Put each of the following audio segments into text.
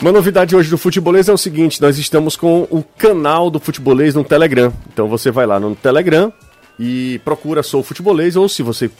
Uma novidade hoje do Futebolês é o seguinte: nós estamos com o canal do Futebolês no Telegram. Então você vai lá no Telegram e procura Sou Futebolês, ou se você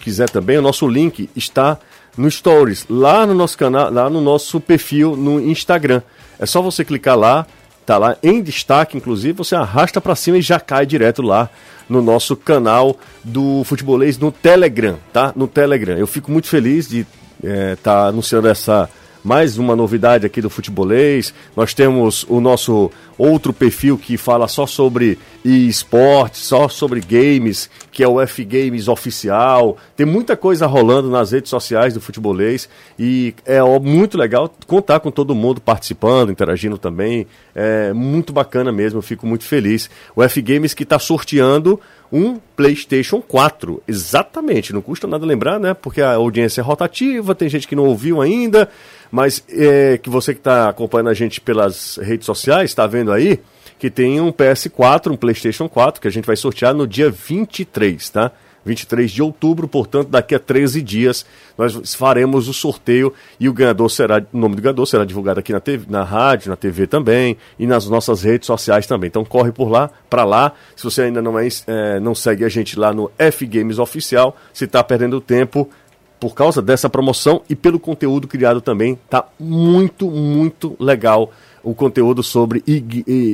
quiser também, o nosso link está no Stories, lá no nosso canal, lá no nosso perfil no Instagram. É só você clicar lá, tá lá em destaque, inclusive, você arrasta para cima e já cai direto lá no nosso canal do Futebolês no Telegram, tá? No Telegram. Eu fico muito feliz de estar é, tá anunciando essa mais uma novidade aqui do futebolês. Nós temos o nosso outro perfil que fala só sobre esportes, só sobre games, que é o F Games oficial. Tem muita coisa rolando nas redes sociais do futebolês e é muito legal contar com todo mundo participando, interagindo também. É muito bacana mesmo, eu fico muito feliz. O F Games que está sorteando um PlayStation 4. Exatamente, não custa nada lembrar, né? Porque a audiência é rotativa, tem gente que não ouviu ainda, mas é, que você que está acompanhando a gente pelas redes sociais, está vendo aí que tem um PS4, um PlayStation 4, que a gente vai sortear no dia 23, tá? 23 de outubro, portanto, daqui a 13 dias nós faremos o sorteio e o ganhador será, o nome do ganhador será divulgado aqui na, TV, na rádio, na TV também e nas nossas redes sociais também. Então corre por lá, para lá. Se você ainda não, é, é, não segue a gente lá no F Games Oficial, se está perdendo tempo, por causa dessa promoção e pelo conteúdo criado também, tá muito, muito legal o conteúdo sobre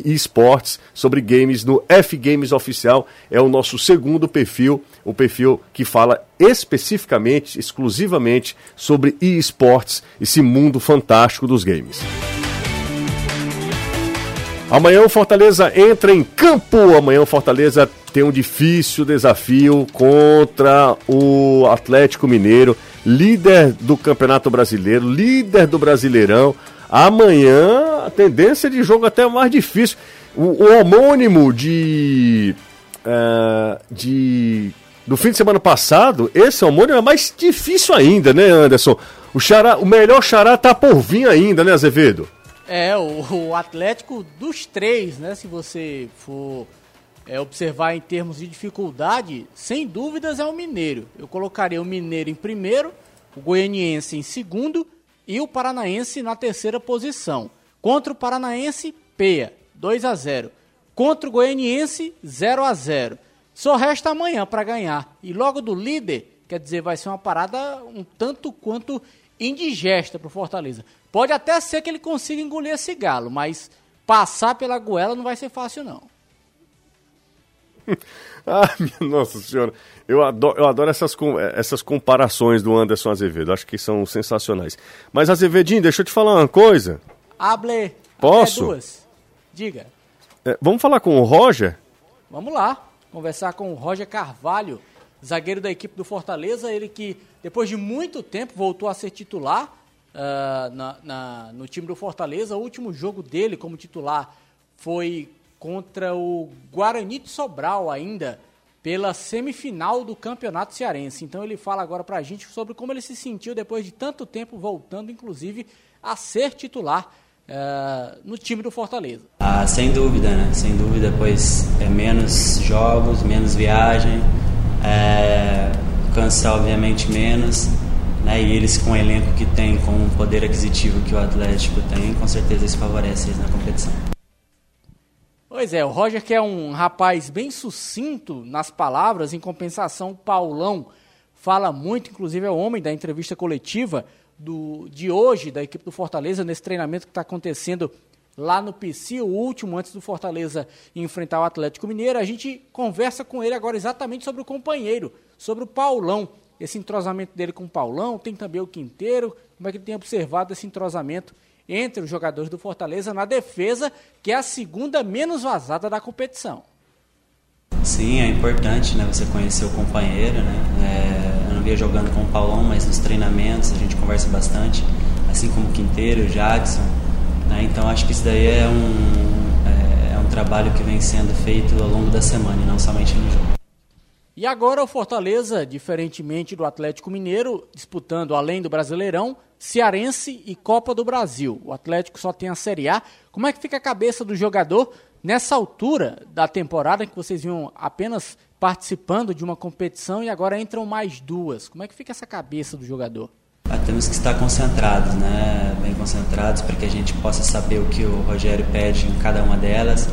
esportes, sobre games no F Games Oficial. É o nosso segundo perfil, o perfil que fala especificamente, exclusivamente sobre esportes, esse mundo fantástico dos games. Amanhã o Fortaleza entra em campo. Amanhã o Fortaleza tem um difícil desafio contra o Atlético Mineiro, líder do Campeonato Brasileiro, líder do Brasileirão. Amanhã a tendência de jogo até mais difícil. O, o homônimo de, uh, de do fim de semana passado, esse homônimo é mais difícil ainda, né, Anderson? O, xará, o melhor xará tá por vir ainda, né, Azevedo? É, o, o Atlético dos três, né? Se você for é, observar em termos de dificuldade, sem dúvidas é o Mineiro. Eu colocaria o Mineiro em primeiro, o Goianiense em segundo e o Paranaense na terceira posição. Contra o Paranaense, Peia, 2 a 0. Contra o Goianiense, 0 a 0. Só resta amanhã para ganhar. E logo do líder, quer dizer, vai ser uma parada um tanto quanto indigesta para o Fortaleza. Pode até ser que ele consiga engolir esse galo, mas passar pela goela não vai ser fácil não. ah, minha nossa senhora. Eu adoro, eu adoro essas, essas comparações do Anderson Azevedo. Acho que são sensacionais. Mas, Azevedinho, deixa eu te falar uma coisa. Able. Posso? duas. Diga. É, vamos falar com o Roger? Vamos lá. Conversar com o Roger Carvalho, zagueiro da equipe do Fortaleza. Ele que, depois de muito tempo, voltou a ser titular uh, na, na, no time do Fortaleza. O último jogo dele como titular foi contra o Guarani de Sobral ainda, pela semifinal do Campeonato Cearense. Então ele fala agora pra gente sobre como ele se sentiu depois de tanto tempo voltando, inclusive, a ser titular uh, no time do Fortaleza. Ah, sem dúvida, né? Sem dúvida, pois é menos jogos, menos viagem, é, cansa obviamente menos, né? E eles com o elenco que tem, com o poder aquisitivo que o Atlético tem, com certeza isso favorece eles na competição. Pois é, o Roger que é um rapaz bem sucinto nas palavras, em compensação, o Paulão fala muito, inclusive é o homem da entrevista coletiva do, de hoje da equipe do Fortaleza, nesse treinamento que está acontecendo lá no PC, o último antes do Fortaleza enfrentar o Atlético Mineiro. A gente conversa com ele agora exatamente sobre o companheiro, sobre o Paulão, esse entrosamento dele com o Paulão, tem também o Quinteiro, como é que ele tem observado esse entrosamento entre os jogadores do Fortaleza na defesa, que é a segunda menos vazada da competição. Sim, é importante né, você conhecer o companheiro. Né? É, eu não via jogando com o Paulão, mas nos treinamentos a gente conversa bastante, assim como o Quinteiro, o Jackson. Né? Então acho que isso daí é um, é, é um trabalho que vem sendo feito ao longo da semana e não somente no jogo. E agora o Fortaleza, diferentemente do Atlético Mineiro, disputando além do Brasileirão, Cearense e Copa do Brasil. O Atlético só tem a Série A. Como é que fica a cabeça do jogador nessa altura da temporada em que vocês vinham apenas participando de uma competição e agora entram mais duas? Como é que fica essa cabeça do jogador? Ah, temos que estar concentrados, né? bem concentrados para que a gente possa saber o que o Rogério pede em cada uma delas,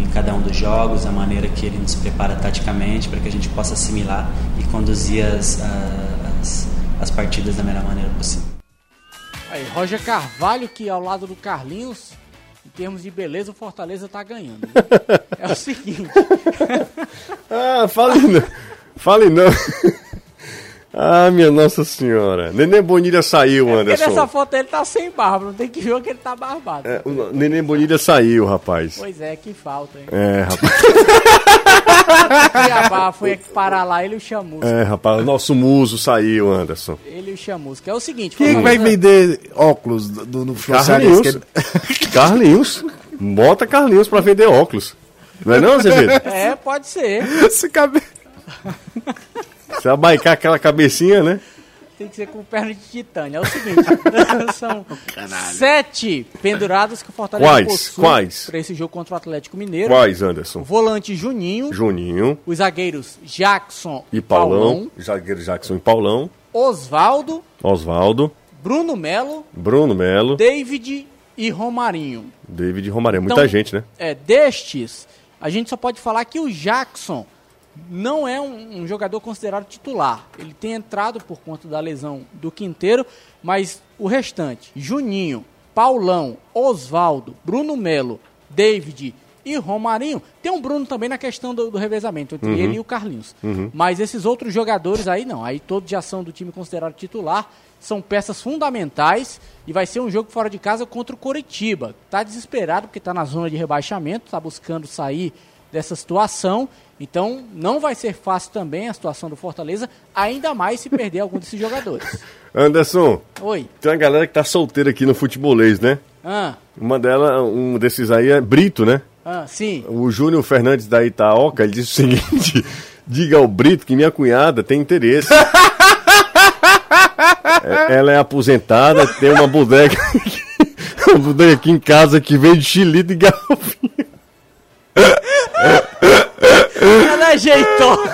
em cada um dos jogos, a maneira que ele nos prepara taticamente para que a gente possa assimilar e conduzir as, as, as partidas da melhor maneira possível. Aí, Roger Carvalho, que ao lado do Carlinhos, em termos de beleza, o Fortaleza tá ganhando. É o seguinte. ah, fale não. Fale não. Ah, minha Nossa Senhora. Nenê Bonilha saiu, é Anderson. Porque nessa foto ele tá sem barba, não tem que ver que ele tá barbado. É, o Nenê Bonilha saiu, rapaz. Pois é, que falta, hein? É, rapaz. Cuiabá foi parar lá, ele e o Chamusca. É, rapaz, o nosso muso saiu, Anderson. Ele e o Chamusca. É o seguinte... Quem vai vender óculos do, no Carlinhos. Carlinhos. Bota Carlinhos pra vender óculos. Não é não, Azevedo? É, pode ser. Esse cabelo... Você abaicar aquela cabecinha, né? Tem que ser com perna de titânio. É o seguinte, são sete pendurados que o Fortaleza Quais? possui Quais? para esse jogo contra o Atlético Mineiro. Quais, Anderson? O volante Juninho. Juninho. Os zagueiros Jackson e Paulão. Zagueiro Jackson e Paulão. Osvaldo. Osvaldo. Bruno Melo. Bruno Melo. David e Romarinho. David e Romarinho. Muita então, gente, né? É, destes, a gente só pode falar que o Jackson não é um, um, jogador considerado titular. Ele tem entrado por conta da lesão do Quinteiro, mas o restante, Juninho, Paulão, Osvaldo, Bruno Melo, David e Romarinho, tem um Bruno também na questão do, do revezamento entre uhum. ele e o Carlinhos. Uhum. Mas esses outros jogadores aí não, aí todos já são do time considerado titular, são peças fundamentais e vai ser um jogo fora de casa contra o Coritiba. Está desesperado porque está na zona de rebaixamento, está buscando sair dessa situação então, não vai ser fácil também a situação do Fortaleza, ainda mais se perder algum desses jogadores. Anderson. Oi. Tem uma galera que tá solteira aqui no futebolês, né? Ah. Uma delas, um desses aí é Brito, né? Ah, sim. O Júnior Fernandes da Itaoca, ele disse o seguinte: diga ao Brito que minha cunhada tem interesse. É, ela é aposentada, tem uma bodega, uma bodega aqui em casa que vende xilito e garrafinha. Ela ajeitou.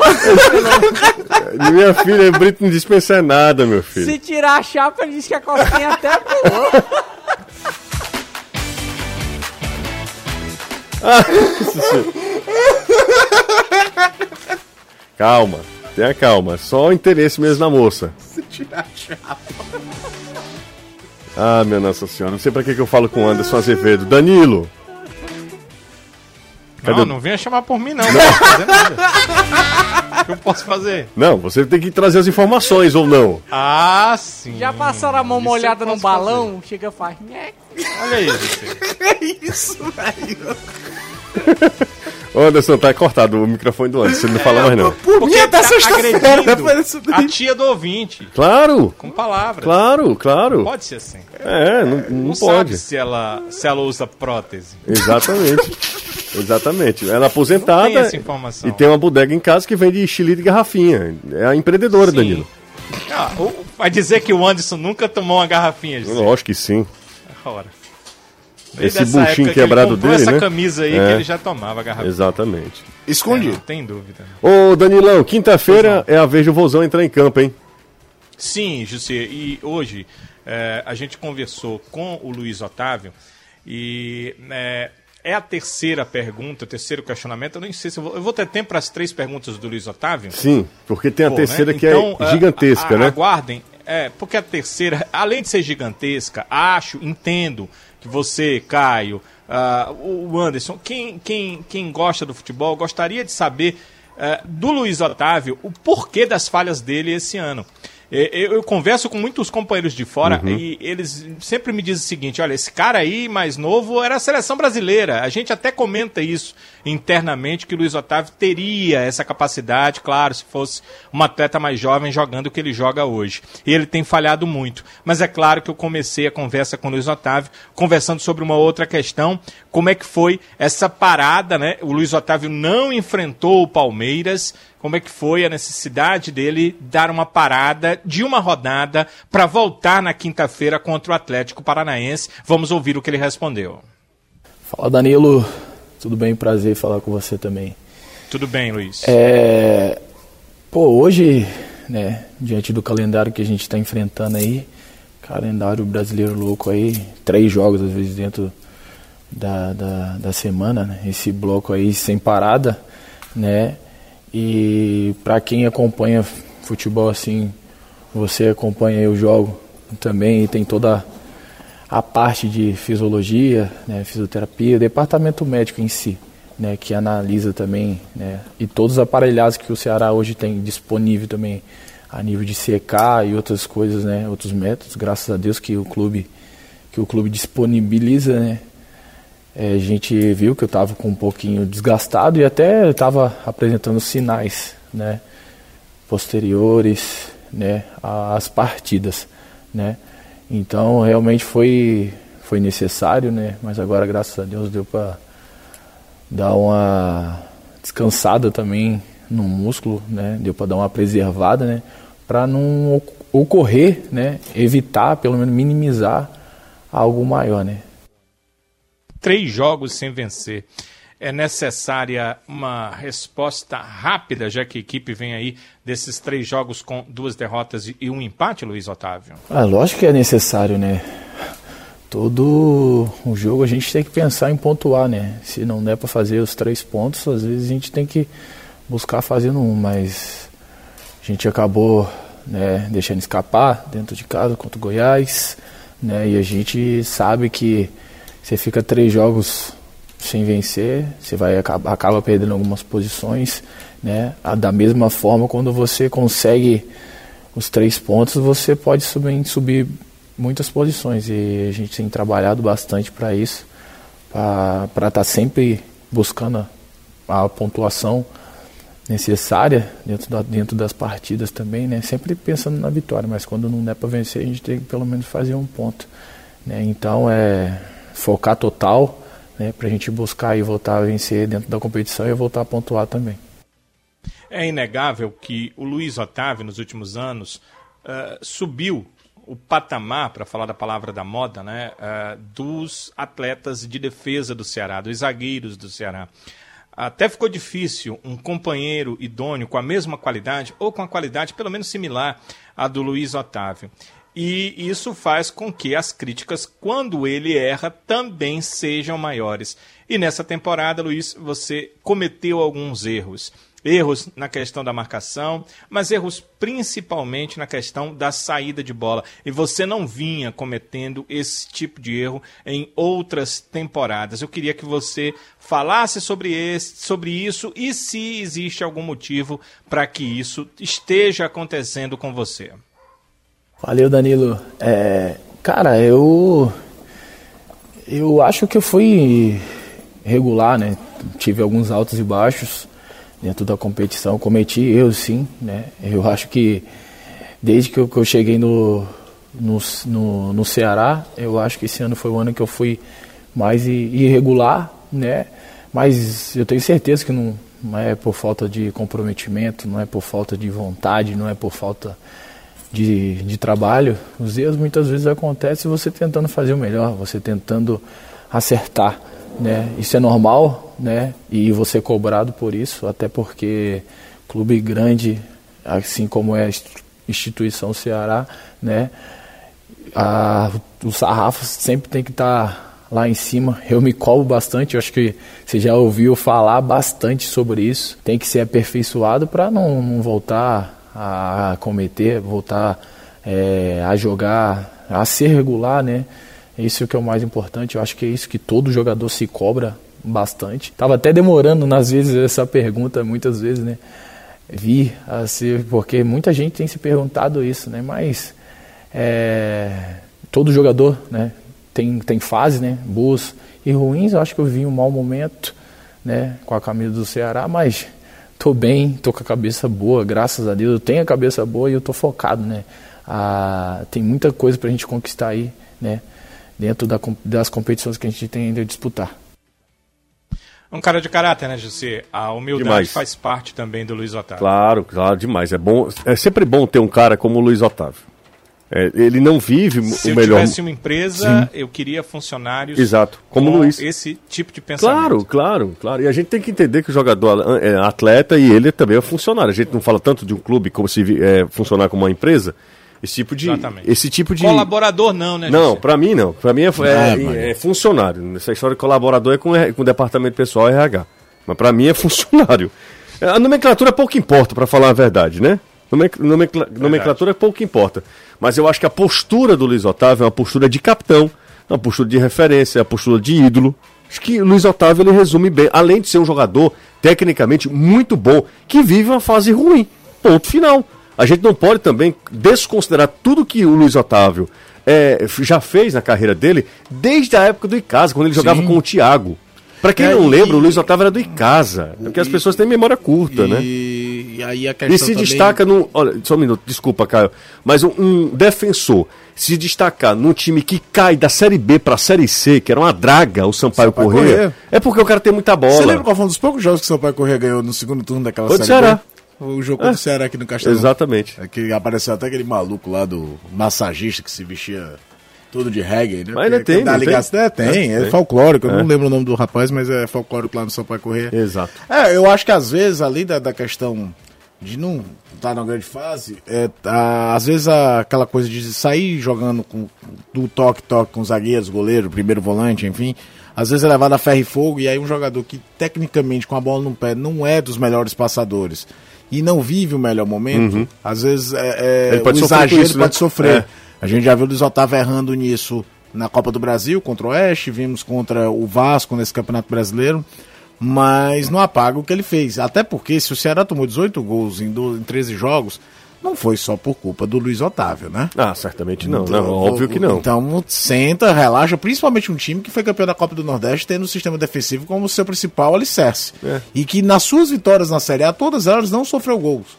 Minha filha, Brito não dispensa nada, meu filho. Se tirar a chapa, ele disse que a costinha até pulou. calma, tenha calma. Só o interesse mesmo na moça. Se tirar a chapa. Ah, minha Nossa Senhora, não sei pra que, que eu falo com o Anderson Azevedo. Danilo, Cadê não, não venha chamar por mim, não. Não posso fazer nada. O que eu posso fazer? Não, você tem que trazer as informações ou não. Ah, sim. Já passaram a mão molhada no balão? Fazer. Chega e faz. Olha aí, você. É isso, velho. Ô Anderson, tá cortado o microfone do Anderson, você não fala mais não. Por Porque tá agredindo a tia do ouvinte. Claro. Com palavras. Claro, claro. Não pode ser assim. É, não, não, não pode. sabe se ela, se ela usa prótese. Exatamente. Exatamente. Ela é aposentada não tem essa informação. e tem uma bodega em casa que vende chile de garrafinha. É a empreendedora, sim. Danilo. Ah, vai dizer que o Anderson nunca tomou uma garrafinha? Lógico que sim. Ora. Esse buchinho quebrado que dele, essa né? camisa aí é. que ele já tomava garrafa. Exatamente. Escondido. É, não tem dúvida. Ô, Danilão, quinta-feira é a vez do Vozão entrar em campo, hein? Sim, José. E hoje é, a gente conversou com o Luiz Otávio e é, é a terceira pergunta, o terceiro questionamento. Eu nem sei se eu vou, eu vou ter tempo para as três perguntas do Luiz Otávio. Sim, porque tem a Pô, terceira né? que é então, é gigantesca, a, a, né? Aguardem, é, porque a terceira, além de ser gigantesca, acho, entendo que você, Caio, uh, o Anderson, quem, quem, quem gosta do futebol, gostaria de saber uh, do Luiz Otávio o porquê das falhas dele esse ano. Eu, eu, converso com muitos companheiros de fora uhum. e eles sempre me dizem o seguinte: olha, esse cara aí mais novo era a seleção brasileira. A gente até comenta isso internamente que Luiz Otávio teria essa capacidade, claro, se fosse um atleta mais jovem jogando o que ele joga hoje. E ele tem falhado muito. Mas é claro que eu comecei a conversa com o Luiz Otávio conversando sobre uma outra questão, como é que foi essa parada, né? O Luiz Otávio não enfrentou o Palmeiras como é que foi a necessidade dele dar uma parada de uma rodada para voltar na quinta-feira contra o Atlético Paranaense. Vamos ouvir o que ele respondeu. Fala Danilo, tudo bem? Prazer falar com você também. Tudo bem, Luiz. É... Pô, hoje, né, diante do calendário que a gente está enfrentando aí, calendário brasileiro louco aí, três jogos às vezes dentro da, da, da semana, né? esse bloco aí sem parada, né? E para quem acompanha futebol assim, você acompanha o jogo também e tem toda a parte de fisiologia, né, fisioterapia, departamento médico em si, né, que analisa também, né, e todos os aparelhados que o Ceará hoje tem disponível também a nível de CK e outras coisas, né, outros métodos, graças a Deus que o clube que o clube disponibiliza, né, é, a gente viu que eu estava com um pouquinho desgastado e até estava apresentando sinais, né, posteriores, né, às partidas, né. Então realmente foi foi necessário, né, mas agora graças a Deus deu para dar uma descansada também no músculo, né, deu para dar uma preservada, né, para não ocorrer, né, evitar, pelo menos minimizar algo maior, né? Três jogos sem vencer. É necessária uma resposta rápida, já que a equipe vem aí desses três jogos com duas derrotas e um empate, Luiz Otávio? Ah, lógico que é necessário, né? Todo o jogo a gente tem que pensar em pontuar, né? Se não der para fazer os três pontos, às vezes a gente tem que buscar fazendo um, mas a gente acabou né, deixando escapar dentro de casa contra o Goiás, né? E a gente sabe que você fica três jogos sem vencer, você vai acaba, acaba perdendo algumas posições, né? Da mesma forma, quando você consegue os três pontos, você pode subir, subir muitas posições e a gente tem trabalhado bastante para isso, para estar tá sempre buscando a, a, pontuação necessária dentro, da, dentro das partidas também, né? Sempre pensando na vitória, mas quando não der para vencer, a gente tem que pelo menos fazer um ponto, né? Então é focar total, né, para a gente buscar e voltar a vencer dentro da competição e voltar a pontuar também. É inegável que o Luiz Otávio, nos últimos anos, uh, subiu o patamar, para falar da palavra da moda, né, uh, dos atletas de defesa do Ceará, dos zagueiros do Ceará. Até ficou difícil um companheiro idôneo com a mesma qualidade, ou com a qualidade pelo menos similar à do Luiz Otávio. E isso faz com que as críticas, quando ele erra, também sejam maiores. E nessa temporada, Luiz, você cometeu alguns erros. Erros na questão da marcação, mas erros principalmente na questão da saída de bola. E você não vinha cometendo esse tipo de erro em outras temporadas. Eu queria que você falasse sobre, esse, sobre isso e se existe algum motivo para que isso esteja acontecendo com você. Valeu, Danilo. É, cara, eu eu acho que eu fui regular, né? Tive alguns altos e baixos dentro da competição, cometi erros sim, né? Eu acho que desde que eu, que eu cheguei no, no, no, no, Ceará, eu acho que esse ano foi o ano que eu fui mais irregular, né? Mas eu tenho certeza que não, não é por falta de comprometimento, não é por falta de vontade, não é por falta de, de trabalho, os erros muitas vezes acontecem você tentando fazer o melhor, você tentando acertar, né? Isso é normal, né? E você é cobrado por isso, até porque clube grande, assim como é a instituição Ceará, né? A, o sarrafo sempre tem que estar tá lá em cima. Eu me cobro bastante, eu acho que você já ouviu falar bastante sobre isso. Tem que ser aperfeiçoado para não, não voltar a cometer, voltar é, a jogar, a ser regular, né? Isso o que é o mais importante. Eu acho que é isso que todo jogador se cobra bastante. Tava até demorando nas vezes essa pergunta, muitas vezes, né? Vi a ser, porque muita gente tem se perguntado isso, né? Mas é, todo jogador, né? Tem, tem fases, né? Boas e ruins. Eu acho que eu vi um mau momento, né? Com a camisa do Ceará, mas tô bem, tô com a cabeça boa, graças a Deus. Eu tenho a cabeça boa e eu tô focado, né? Ah, tem muita coisa pra gente conquistar aí, né? Dentro da, das competições que a gente tem ainda a disputar. Um cara de caráter, né, José? A humildade demais. faz parte também do Luiz Otávio. Claro, claro, demais. É bom, é sempre bom ter um cara como o Luiz Otávio. É, ele não vive Se o melhor. Se eu tivesse uma empresa, Sim. eu queria funcionários. Exato, como com Luiz. Esse tipo de pensamento. Claro, claro, claro. E a gente tem que entender que o jogador é atleta e ele também é funcionário. A gente não fala tanto de um clube como se é, funcionar como uma empresa, Esse tipo de. Exatamente. Esse tipo de. Colaborador não, né? Não, pra mim não. Pra mim é, é- mano. é funcionário. Essa história de colaborador é com, com o departamento pessoal RH. Mas pra mim é funcionário. A nomenclatura pouco importa, pra falar a verdade, né? Nomen- nomencla- nomenclatura pouco importa. Mas eu acho que a postura do Luiz Otávio é uma postura de capitão, uma postura de referência, uma postura de ídolo. Acho que o Luiz Otávio ele resume bem, além de ser um jogador tecnicamente muito bom, que vive uma fase ruim. Ponto final. A gente não pode também desconsiderar tudo que o Luiz Otávio é, já fez na carreira dele desde a época do Icasa, quando ele jogava com o Thiago. Pra quem É, não e- lembra, o Luiz Otávio era do Icasa. É porque as pessoas têm memória curta, né? E, e aí a questão E se também- destaca no. Olha, só um minuto, desculpa, Caio. Mas um, um defensor se destacar num time que cai da Série B pra Série C, que era uma draga, o Sampaio, Sampaio é porque o cara tem muita bola. Você lembra qual foi um dos poucos jogos que o São Paulo Corrêa ganhou no segundo turno daquela Foi do série Ceará. B? O jogo do Ceará aqui no Castelão. Exatamente. É que apareceu até aquele maluco lá do massagista que se vestia todo de reggae, né? Mas ainda tem, não ligação- tem? É, tem, é, Tem. folclórico. Eu É. não lembro o nome do rapaz, mas é folclórico lá no São Paulo Corrêa. Exato. É, eu acho que às vezes, além da, da questão de não estar na grande fase, é, a- às vezes a- aquela coisa de sair jogando com, do toque-toque com zagueiros, goleiro, primeiro volante, enfim, às vezes é levado a ferro e fogo, e aí um jogador que tecnicamente com a bola no pé não é dos melhores passadores e não vive o melhor momento, às vezes é, é, Uhum. Ele pode o exagero isso, né? pode sofrer. É. A gente já viu o Luiz Otávio errando nisso na Copa do Brasil contra o Oeste, vimos contra o Vasco nesse Campeonato Brasileiro, mas não apaga o que ele fez. Até porque se o Ceará tomou 18 gols em, do- em 13 jogos, não foi só por culpa do Luiz Otávio, né? Ah, certamente não. Então, não óbvio que não. Então senta, relaxa, principalmente um time que foi campeão da Copa do Nordeste, tendo o sistema defensivo como seu principal alicerce. É. E que nas suas vitórias na Série A, todas elas não sofreu gols.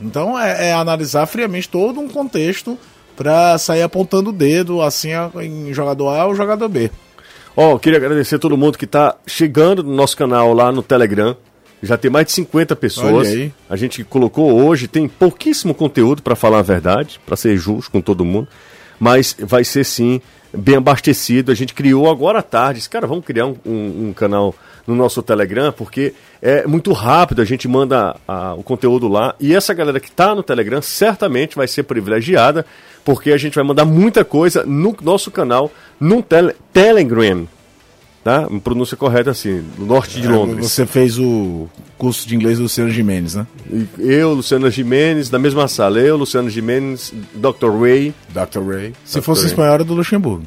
Então é, é analisar friamente todo um contexto para sair apontando o dedo assim em jogador A ou jogador B. Ó, queria agradecer a todo mundo que tá chegando no nosso canal lá no Telegram. Já tem mais de 50 pessoas. A gente colocou hoje, tem pouquíssimo conteúdo para falar a verdade, para ser justo com todo mundo, mas vai ser sim bem abastecido. A gente criou agora à tarde, disse, cara, vamos criar um, um- um canal no nosso Telegram, porque é muito rápido, a gente manda a- o conteúdo lá e essa galera que está no Telegram certamente vai ser privilegiada, porque a gente vai mandar muita coisa no nosso canal, no tele, Telegram. Tá? Uma pronúncia correta assim, no norte de Londres. Você fez o curso de inglês do Luciano Gimenez, né? Eu, Luciano Gimenez, na mesma sala. Eu, Luciano Gimenez, Dr. Ray, Dr. Ray. Se Dr. fosse Ray. espanhol era do Luxemburgo.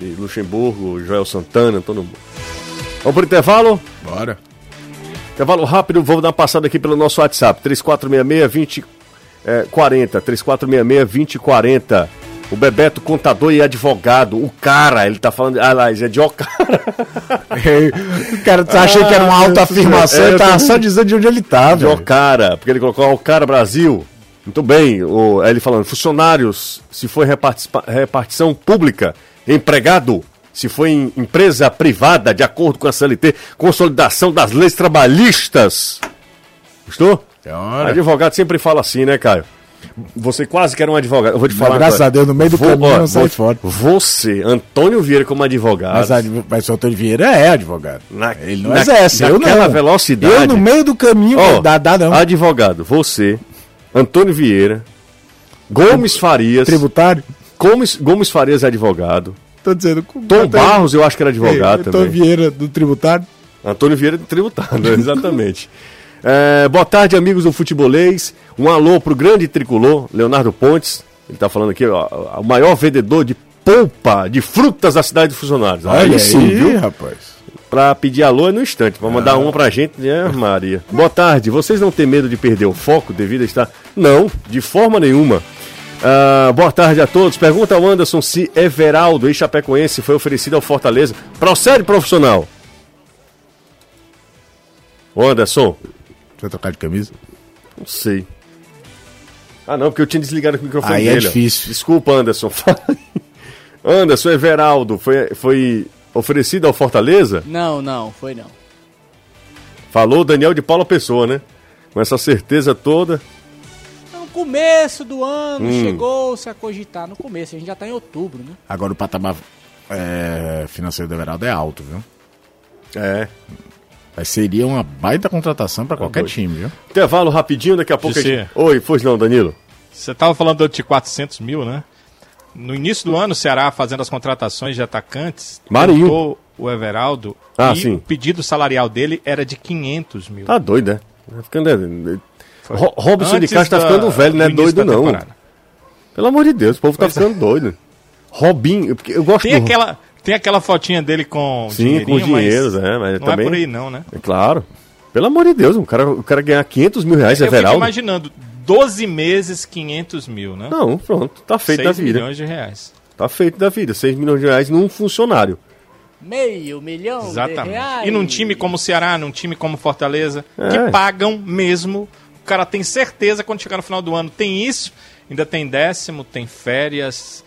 e Luxemburgo, Joel Santana, todo mundo. Vamos pro intervalo? Bora. Intervalo rápido, vou dar uma passada aqui pelo nosso WhatsApp, 3466-2040, é, 3466-2040. O Bebeto, contador e advogado, o cara, ele tá falando, ah lá, é de o cara. o cara tá achando que era uma autoafirmação É, tava também. só dizendo de onde ele tá, De o cara, porque ele colocou o cara Brasil. Muito bem, o, ele falando, funcionários, se for repartição pública, empregado, se for em empresa privada, de acordo com a CLT, consolidação das leis trabalhistas. Gostou? Ora. Advogado sempre fala assim, né, Caio? Você quase que era um advogado. Eu vou te falar. graças a Deus, no meio do caminho não sai vou- fora. Você, Antônio Vieira, como advogado. Mas, mas o Antônio Vieira é advogado. Na- ele não na- exerce, eu não. velocidade. Eu no meio do caminho, Ó, dá, dá não. Advogado, você, Antônio Vieira, Gomes Farias. Tributário? Gomes, Gomes Farias é advogado. Tô dizendo. Tom Barros, eu acho que era advogado Antônio também. Vieira do tributário? Antônio Vieira do Tributado, exatamente. É, boa tarde, amigos do Futebolês. Um alô pro grande tricolor, Leonardo Pontes. Ele tá falando aqui, ó, o maior vendedor de polpa de frutas da cidade de Funcionários. Olha sim, aí, viu? rapaz. Pra pedir alô é no instante, pra mandar uma pra gente, né, Maria? Boa tarde, vocês não têm medo de perder o foco devido a estar. Não, de forma nenhuma. Ah, boa tarde a todos. Pergunta ao Anderson se Everaldo, ex-chapecoense, foi oferecido ao Fortaleza. Procede, profissional. Ô, Anderson, Deixa eu trocar de camisa. não sei. Ah, não, porque eu tinha desligado o microfone Aí é dele. ó. difícil. Desculpa, Anderson. Anderson, Everaldo, foi, foi oferecido ao Fortaleza? Não, não, foi não. Falou o Daniel de Paula Pessoa, né? Com essa certeza toda. Começo do ano, Hum. chegou-se a cogitar. No começo, a gente já tá em outubro, né? Agora o patamar é, financeiro do Everaldo é alto, viu? É. Mas seria uma baita contratação pra qualquer doido. time, viu? Intervalo rapidinho, daqui a pouco a gente... Oi, pois não, Danilo. Você estava falando de 400 mil, né? No início do ano, o Ceará fazendo as contratações de atacantes, Marinho. o Everaldo Ah, e sim. o pedido salarial dele era de 500 mil. Tá doido, né? Tá ficando. É, Foi. Robson de Castro tá da- ficando velho, não é doido não. temporada. Pelo amor de Deus, o povo tá Pois é. ficando doido. Robinho, porque eu gosto Tem do. aquela, tem aquela fotinha dele com Sim, com dinheiros, mas é, mas não também. é por aí não, né? É claro. Pelo amor de Deus, o cara, o cara ganhar 500 mil reais, é Eu fico Everaldo? imaginando, 12 meses, 500 mil, né? Não, pronto, tá feito 6 da vida. milhões de reais. Tá feito da vida. 6 milhões de reais num funcionário. Meio milhão de Exatamente. reais. E num time como o Ceará, num time como Fortaleza, É. que pagam mesmo. O cara tem certeza quando chegar no final do ano tem isso, ainda tem décimo, tem férias.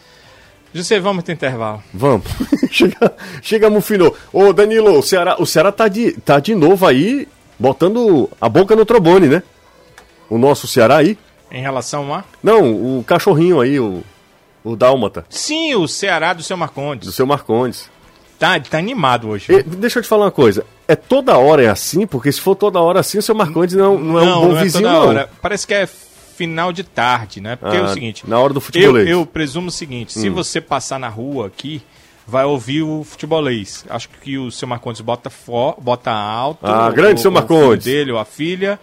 José, vamos ter intervalo. Vamos. Chega, chegamos no final. Ô, Danilo, o Ceará, o Ceará tá, de, tá de novo aí, botando a boca no trombone, né? O nosso Ceará aí. Em relação a. Não, o cachorrinho aí, o, o Dálmata, Sim, o Ceará do seu do Marcondes. seu Marcondes. Tá, ele tá animado hoje. E, deixa eu te falar uma coisa. É toda hora é assim? Porque se for toda hora assim, o seu Marcondes não, não é um bom não vizinho, é toda não. hora. Parece que é final de tarde, né? Porque é Ah, o seguinte. na hora do eu, futebolês. eu presumo o seguinte: se você passar na rua aqui, vai ouvir o futebolês. Acho que o seu Marcondes bota, for, bota alto. Ah, grande o, seu o Marcondes. filho dele ou a filha.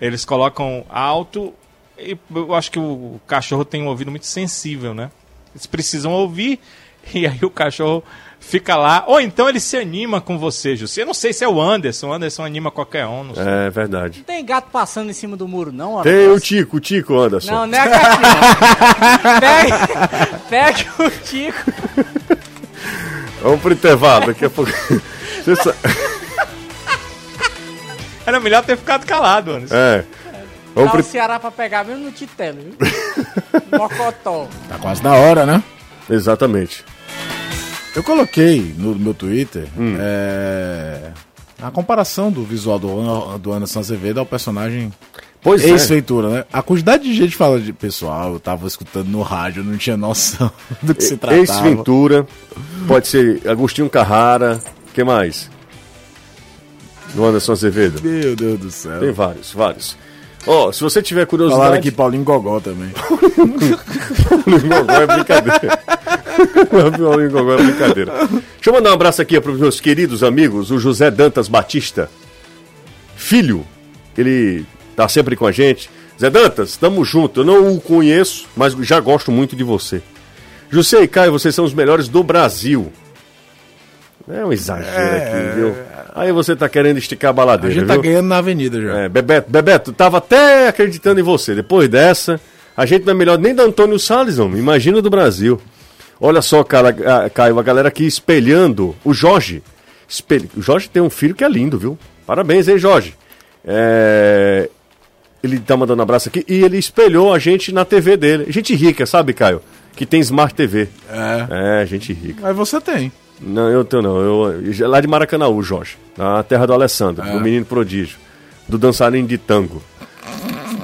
Eles colocam alto. E eu acho que o cachorro tem um ouvido muito sensível, né? Eles precisam ouvir. E aí o cachorro fica lá. Ou então ele se anima com você, José. Eu não sei se é o Anderson. O Anderson anima qualquer um. Não sei. É verdade. Não tem gato passando em cima do muro, não. Tem o Tico, o Tico, Anderson. Não, não é a gatinha. pega, pega o Tico. Vamos pro intervalo, daqui a pouco. Você sa- Era melhor ter ficado calado, Anderson. É. Vamos Dá o pro... Ceará pra pegar mesmo no titelo, viu? Mocotó. Tá quase na hora, né? Exatamente. Eu coloquei no meu Twitter é, a comparação do visual do, do Anderson Azevedo ao personagem Pois é. ex-feitura, né? A quantidade de gente fala de pessoal, eu tava escutando no rádio, não tinha noção do que se tratava. Ex-Ventura, pode ser Agostinho Carrara, que mais? Do Anderson Azevedo. Meu Deus do céu. Tem vários, vários. Ó, se você tiver curiosidade... Falaram aqui Paulinho Gogó também. Gogó é brincadeira. Paulinho Gogó é brincadeira. Deixa eu mandar um abraço aqui para os meus queridos amigos, o José Dantas Batista, filho, ele tá sempre com a gente. Zé Dantas, tamo junto. Eu não o conheço, mas já gosto muito de você. José e Caio, vocês são os melhores do Brasil. É um exagero aqui, viu? Aí você tá querendo esticar a A baladeira, gente tá viu? ganhando na avenida já. É, Bebeto, Bebeto, tava até acreditando em você. Depois dessa, a gente não é melhor nem da Antônio Salles, homem. Imagina do Brasil. Olha só, cara, a- Caio, a galera aqui espelhando o Jorge. Espelho. O Jorge tem um filho que é lindo, viu? Parabéns, hein, Jorge? É, Ele tá mandando um abraço aqui e ele espelhou a gente na TV dele. Gente rica, sabe, Caio? Que tem Smart TV. É. É, gente rica. Mas você tem. Não, eu tenho não. Eu, lá de Maracanãú, Jorge. Na terra do Alessandro, do menino prodígio. Do dançarino de tango.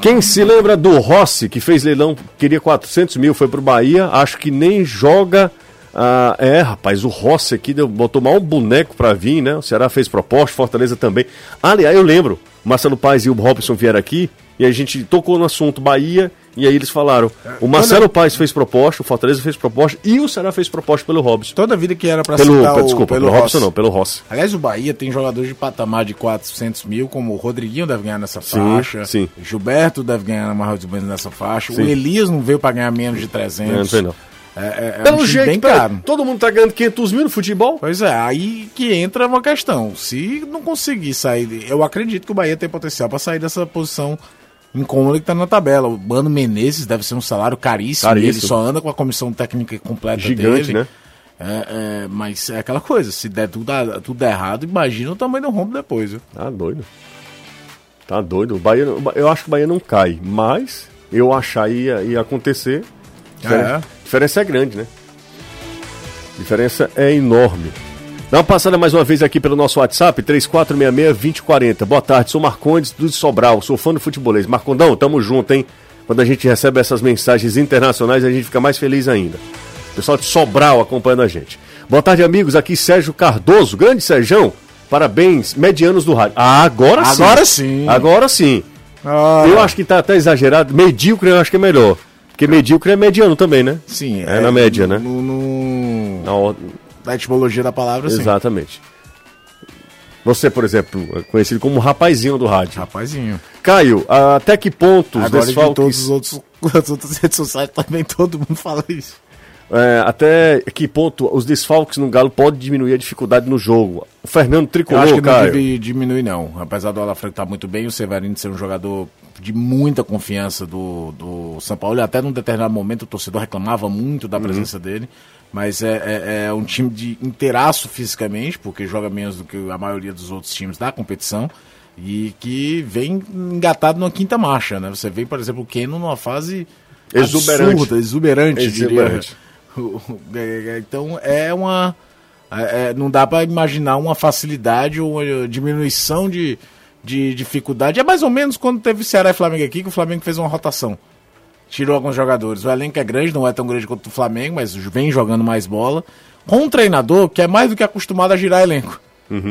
Quem se lembra do Rossi, que fez leilão, queria 400 mil, foi pro Bahia, acho que nem joga. ah, é, rapaz, o Rossi aqui deu, botou mal um boneco pra vir, né? O Ceará fez proposta, Fortaleza também. Aliás, eu lembro, Marcelo Paes e o Robson vieram aqui e a gente tocou no assunto Bahia e aí eles falaram: o Marcelo Paes fez proposta, o Fortaleza fez proposta e o Ceará fez proposta pelo Robson. Toda vida que era pra Pelo, citar desculpa, pelo, Rossi. Robson não, pelo Rossi. Aliás, o Bahia tem jogadores de patamar de 400 mil, como o Rodriguinho deve ganhar nessa Sim, faixa. sim. Gilberto deve ganhar mais ou menos nessa faixa. Sim. O Elias não veio pra ganhar menos de 300. Não, não sei não. É, é, é um Pelo jeito, bem pera- caro. todo mundo tá ganhando 500 mil no futebol. Pois é, aí que entra uma questão. Se não conseguir sair, eu acredito que o Bahia tem potencial pra sair dessa posição incômoda que tá na tabela. O Mano Menezes deve ser um salário caríssimo. Caríssimo. Ele só anda com a comissão técnica completa Gigante, dele. né? É, é, mas é aquela coisa, se der tudo, a- tudo errado, imagina o tamanho do rombo depois, viu? Tá doido. Tá doido. O Bahia, eu acho que o Bahia não cai, mas eu achar ia, ia acontecer. Diferença, É. diferença é grande, né? Diferença é enorme. Dá uma passada mais uma vez aqui pelo nosso WhatsApp, 3466-2040. Boa tarde, sou Marcondes do Sobral, sou fã do futebolês. Marcondão, tamo junto, hein? Quando a gente recebe essas mensagens internacionais, a gente fica mais feliz ainda. Pessoal de Sobral acompanhando a gente. Boa tarde, amigos. Aqui Sérgio Cardoso, grande Sérgio. Parabéns, medianos do rádio. Ah, agora sim. Agora sim. Agora sim. Ah, Eu acho que tá até exagerado. Medíocre eu acho que é melhor. Porque medíocre é mediano também, né? Sim, É na média, né? No, no- Na or- na etimologia da palavra, sim. Exatamente. Você, por exemplo, é conhecido como rapazinho do rádio. Rapazinho. Caio, até que ponto os Agora de todos desfalques... os outros, as outras redes sociais também todo mundo fala isso. é, até que ponto os desfalques no Galo podem diminuir a dificuldade no jogo? O Fernando Eu Tricolor, acho que não Caio. deve diminuir, não. Apesar do Alafranco estar muito bem, o Severino ser um jogador de muita confiança do, do São Paulo. E até num determinado momento o torcedor reclamava muito Uhum. da presença dele. Mas é, é, é um time de inteiraço fisicamente, porque joga menos do que a maioria dos outros times da competição. E que vem engatado numa quinta marcha, né? Você vê, por exemplo, o Keno numa fase Exuberante. absurda, exuberante, Exuberante. diria. É, é, Então é uma. é, é, não dá para imaginar uma facilidade ou uma diminuição de, de dificuldade. É mais ou menos quando teve Ceará e Flamengo aqui, que o Flamengo fez uma rotação. Tirou alguns jogadores. O elenco é grande, não é tão grande quanto o Flamengo, mas vem jogando mais bola. Com um treinador que é mais do que acostumado a girar elenco.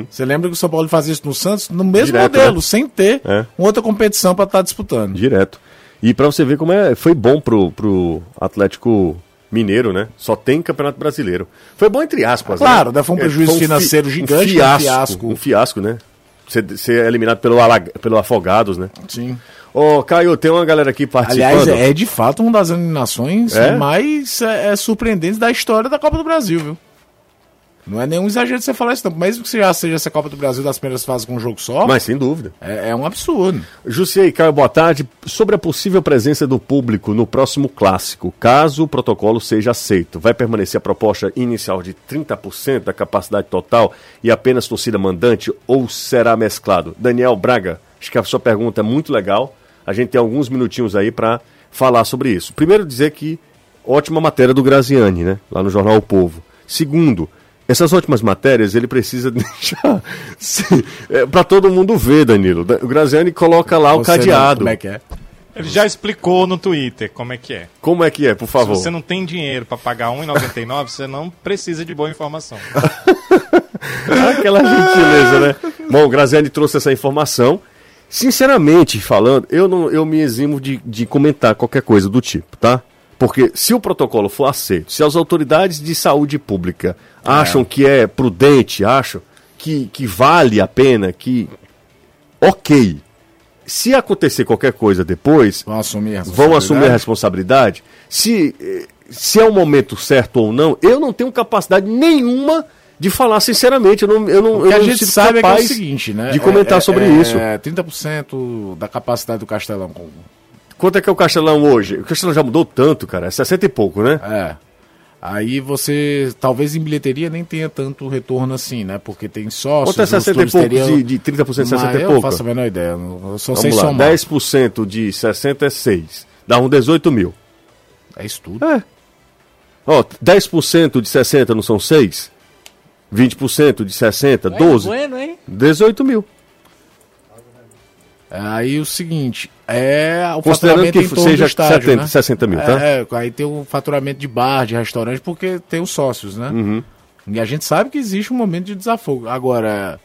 Você lembra que o São Paulo fazia isso no Santos? No mesmo Direto, modelo, né? sem ter É. outra competição para estar disputando. Direto. E pra você ver como é, foi bom pro, pro Atlético Mineiro, né? Só tem Campeonato Brasileiro. Foi bom entre aspas, Claro, né? né? Foi um prejuízo fi- financeiro gigante, um um fiasco, fiasco. um fiasco, né? Ser, ser eliminado pelo, pelo Afogados, né? Sim. Ô, Caio, tem uma galera aqui participando. Aliás, é de fato uma das eliminações É? mais é, é, surpreendentes da história da Copa do Brasil, viu? Não é nenhum exagero você falar isso, não. Mesmo que já seja essa Copa do Brasil das primeiras fases com um jogo só, Mas sem dúvida. é, é um absurdo. Jussiei, Caio, boa tarde. Sobre a possível presença do público no próximo clássico, caso o protocolo seja aceito, vai permanecer a proposta inicial de 30% da capacidade total e apenas torcida mandante ou será mesclado? Daniel Braga, acho que a sua pergunta é muito legal. A gente tem alguns minutinhos aí para falar sobre isso. Primeiro, dizer que ótima matéria do Graziani, né? Lá no jornal O Povo. Segundo, essas ótimas matérias ele precisa deixar para todo mundo ver, Danilo. Da- O Graziani coloca lá o Você não- cadeado. como é que é? Ele já explicou no Twitter como é que é. Como é que é, por Se favor? você não tem dinheiro pra pagar R$ 1,99, você não precisa de boa informação. Aquela gentileza, né? Bom, o Graziani trouxe essa informação. Sinceramente falando, eu não eu me eximo de, de comentar qualquer coisa do tipo, tá? Porque se o protocolo for aceito, se as autoridades de saúde pública acham que é prudente, acham que, que vale a pena, que. Ok. Se acontecer qualquer coisa depois, Vão assumir a vão assumir a responsabilidade? responsabilidade. Se, eh, se é o momento certo ou não, eu não tenho capacidade nenhuma de falar sinceramente. Eu não, eu não, eu a não gente sinto sabe é que é o capaz seguinte, né? De comentar É- sobre é- isso. É 30% da capacidade do Castelão. Quanto é que é o Castelão hoje? O Castelão já mudou tanto, cara. É 60 e pouco, né? É. Aí você, talvez em bilheteria nem tenha tanto retorno assim, né? Porque tem sócios. Quanto é os 60 e pouco teriam- de, de 30% de 60 Mas e eu pouco? faço a menor ideia. Eu só sei Vamos lá, somar. 10% de 60 é 6. Dá um 18 mil. É isso tudo. É. Ó, 10% de 60 não são 6? 20% de 60, Ué, 12? Bueno, hein? 18 mil. Aí o seguinte, é o Considerando faturamento que em torno seja do estádio, 70, né? 60 mil, tá? É, aí tem o faturamento de bar, de restaurante, porque tem os sócios, né? Uhum. E a gente sabe que existe um momento de desafogo. Agora,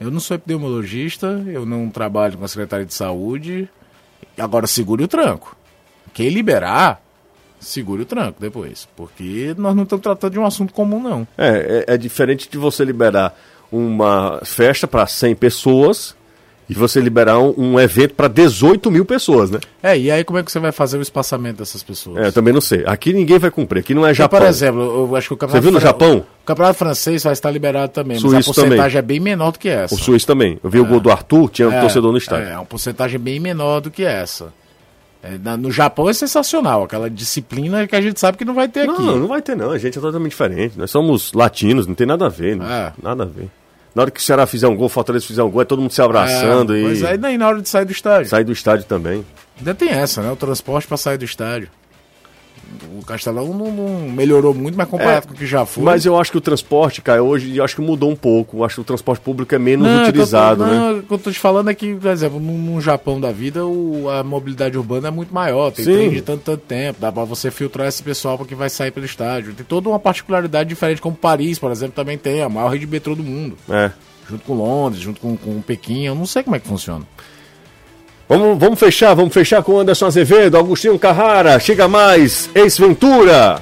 eu não sou epidemiologista, eu não trabalho com a Secretaria de Saúde. Agora, segure o tranco. Quem liberar, segure o tranco depois. Porque nós não estamos tratando de um assunto comum, não. É, é, é diferente de você liberar uma festa para 100 pessoas e você liberar um, um evento para 18 mil pessoas, né? É, e aí como é que você vai fazer o espaçamento dessas pessoas? É, eu também não sei. Aqui ninguém vai cumprir. Aqui não é Porque, Japão. por exemplo, eu acho que o campeonato viu no Japão? O campeonato francês vai estar liberado também, mas Suíço a porcentagem também. é bem menor do que essa. O Suíço também. Eu vi o gol do Arthur, tinha um É, torcedor no estádio. É, uma porcentagem bem menor do que essa. É, no Japão é sensacional, aquela disciplina que a gente sabe que não vai ter aqui. Não, não vai ter não. A gente é totalmente diferente. Nós somos latinos, não tem nada a ver. não- É. Nada a ver. Na hora que o Ceará fizer um gol, o Fortaleza fizer um gol, é todo mundo se abraçando É, e Mas aí na hora de sair do estádio. sai do estádio também. Ainda tem essa, né? O transporte para sair do estádio. O Castelão não, não melhorou muito, mas comparado É, com o que já foi. Mas eu acho que o transporte, cara, hoje eu acho que mudou um pouco. Eu acho que o transporte público é menos Não, é que eu tô- utilizado, né? não, O que eu tô te falando é que, por exemplo, num, num Japão da vida, o- a mobilidade urbana é muito maior. Tem Sim. trem de tanto, tanto tempo. Dá pra você filtrar esse pessoal porque vai sair pelo estádio. Tem toda uma particularidade diferente, como Paris, por exemplo, também tem. A maior rede de metrô do mundo. É. Junto com Londres, junto com, com Pequim. Eu não sei como é que funciona. Vamos, vamos fechar, vamos fechar com Anderson Azevedo, Agostinho Carrara, chega mais, ex-Ventura.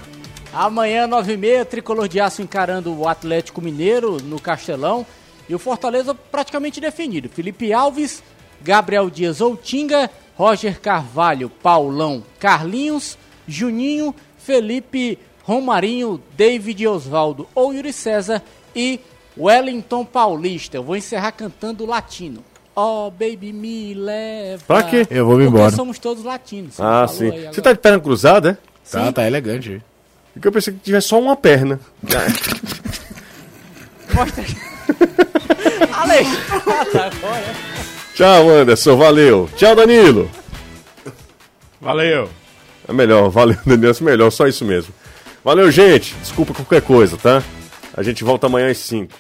Amanhã, 9h30, Tricolor de Aço encarando o Atlético Mineiro no Castelão. E o Fortaleza praticamente definido. Felipe Alves, Gabriel Dias Outinga, Roger Carvalho, Paulão, Carlinhos, Juninho, Felipe Romarinho, David Osvaldo ou Yuri César e Wellington Paulista. Eu vou encerrar cantando latino. Oh, baby, me leva. Pra quê? Eu vou me Porque embora. somos todos latinos. Você Ah, sim. Você tá de perna cruzada, é? Tá, tá elegante. Porque eu pensei que tivesse só uma perna. Mostra aqui. Alexandre, agora. Tchau, Anderson, valeu. Tchau, Danilo. Valeu. É melhor, valeu, Danilo, é melhor, só isso mesmo. Valeu, gente. Desculpa qualquer coisa, tá? A gente volta amanhã às 5.